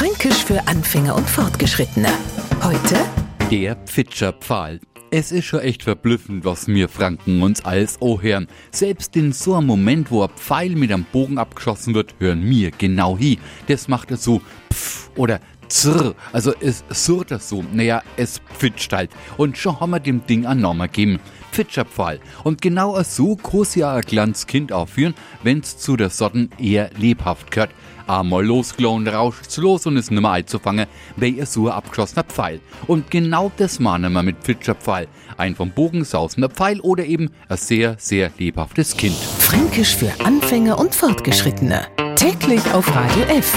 Fränkisch für Anfänger und Fortgeschrittene. Heute Der Pfitscherpfahl. Es ist schon echt verblüffend, was mir Franken uns alles hören. Selbst in so einem Moment, wo ein Pfeil mit einem Bogen abgeschossen wird, hören mir genau hi. Das macht es so pff oder zrr. Also es surrt das so. Naja, es pfitscht halt. Und schon haben wir dem Ding einen Namen gegeben. Pfitscherpfahl. Und genau so kann ja ein kleines Kind aufführen, wenn's zu der Sorten eher lebhaft gehört. Einmal losgelohnt, rauscht's los und ist nimmer einzufangen, weil ihr so ein abgeschossener Pfeil. Und genau das meinen wir mit Pfitscherpfahl. Ein vom Bogen sausender Pfeil oder eben ein sehr, sehr lebhaftes Kind. Fränkisch für Anfänger und Fortgeschrittene. Täglich auf Radio F.